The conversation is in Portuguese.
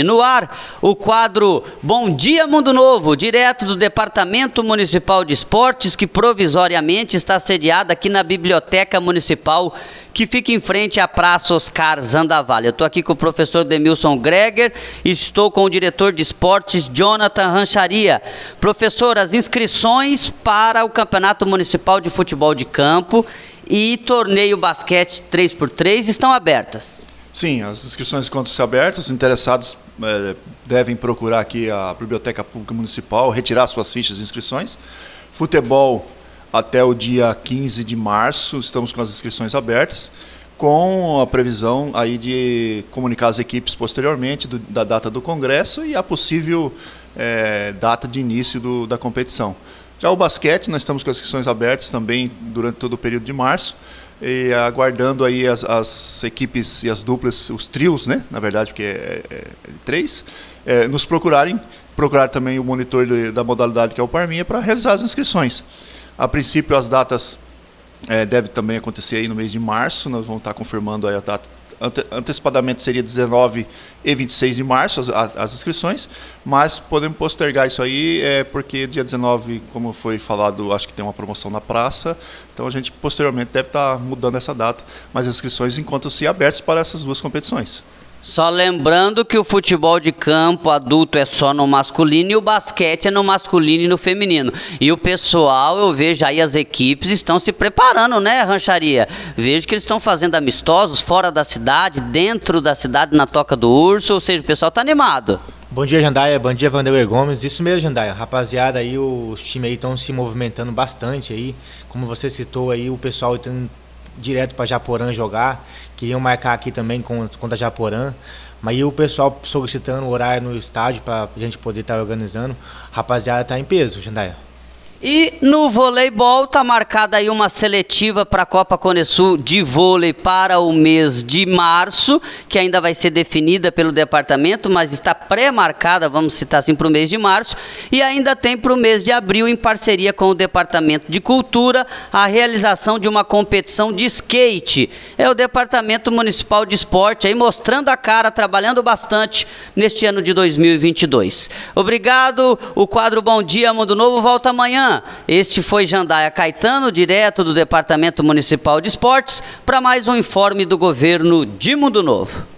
No ar, o quadro Bom Dia Mundo Novo, direto do Departamento Municipal de Esportes, que provisoriamente está sediado aqui na Biblioteca Municipal, que fica em frente à Praça Oscar Zandavalha. Eu estou aqui com o professor Demilson Greger e estou com o diretor de esportes, Jonathan Rancharia. Professor, as inscrições para o Campeonato Municipal de Futebol de Campo e torneio basquete 3x3 estão abertas. Sim, as inscrições encontram-se abertas, os interessados devem procurar aqui a Biblioteca Pública Municipal, retirar suas fichas de inscrições. Futebol até o dia 15 de março, estamos com as inscrições abertas, com a previsão aí de comunicar as equipes posteriormente do, da data do congresso e a possível é, data de início do, da competição. Já o basquete, nós estamos com as inscrições abertas também durante todo o período de março e aguardando aí as, as, equipes e as duplas, os trios, né? Na verdade, porque é, é, é três, é, nos procurarem, procurar também o monitor de, da modalidade que é o Parminha para realizar as inscrições. A princípio, as datas é, devem também acontecer aí no mês de março, nós vamos estar confirmando aí a data ante, antecipadamente seria 19 e 26 de março as, as, inscrições, mas podemos postergar isso aí, é, porque dia 19, como foi falado, acho que tem uma promoção na praça, então a gente posteriormente deve estar mudando essa data, mas as inscrições encontram-se abertas para essas duas competições. Só lembrando que o futebol de campo adulto é só no masculino e o basquete é no masculino e no feminino. E o pessoal, eu vejo aí as equipes estão se preparando, né, rancharia? Vejo que eles estão fazendo amistosos fora da cidade, dentro da cidade, na Toca do Urso, ou seja, o pessoal está animado. Bom dia, Jandaia. Bom dia, Vanderlei Gomes. Isso mesmo, Jandaia. Rapaziada, aí os times aí estão se movimentando bastante aí. Como você citou aí, o pessoal tem direto para Japorã jogar. Queriam marcar aqui também contra Japorã. Mas aí o pessoal solicitando horário no estádio para a gente poder estar tá organizando. Rapaziada, tá em peso, Jandaia. E no voleibol está marcada aí uma seletiva para a Copa Conesul de vôlei para o mês de março, que ainda vai ser definida pelo departamento, mas está pré-marcada, vamos citar assim, para o mês de março. E ainda tem para o mês de abril, em parceria com o Departamento de Cultura, a realização de uma competição de skate. É o Departamento Municipal de Esporte aí mostrando a cara, trabalhando bastante neste ano de 2022. Obrigado. O quadro Bom Dia Mundo Novo volta amanhã este foi Jandaia Caetano, direto do Departamento Municipal de Esportes, para mais um informe do governo de Mundo Novo.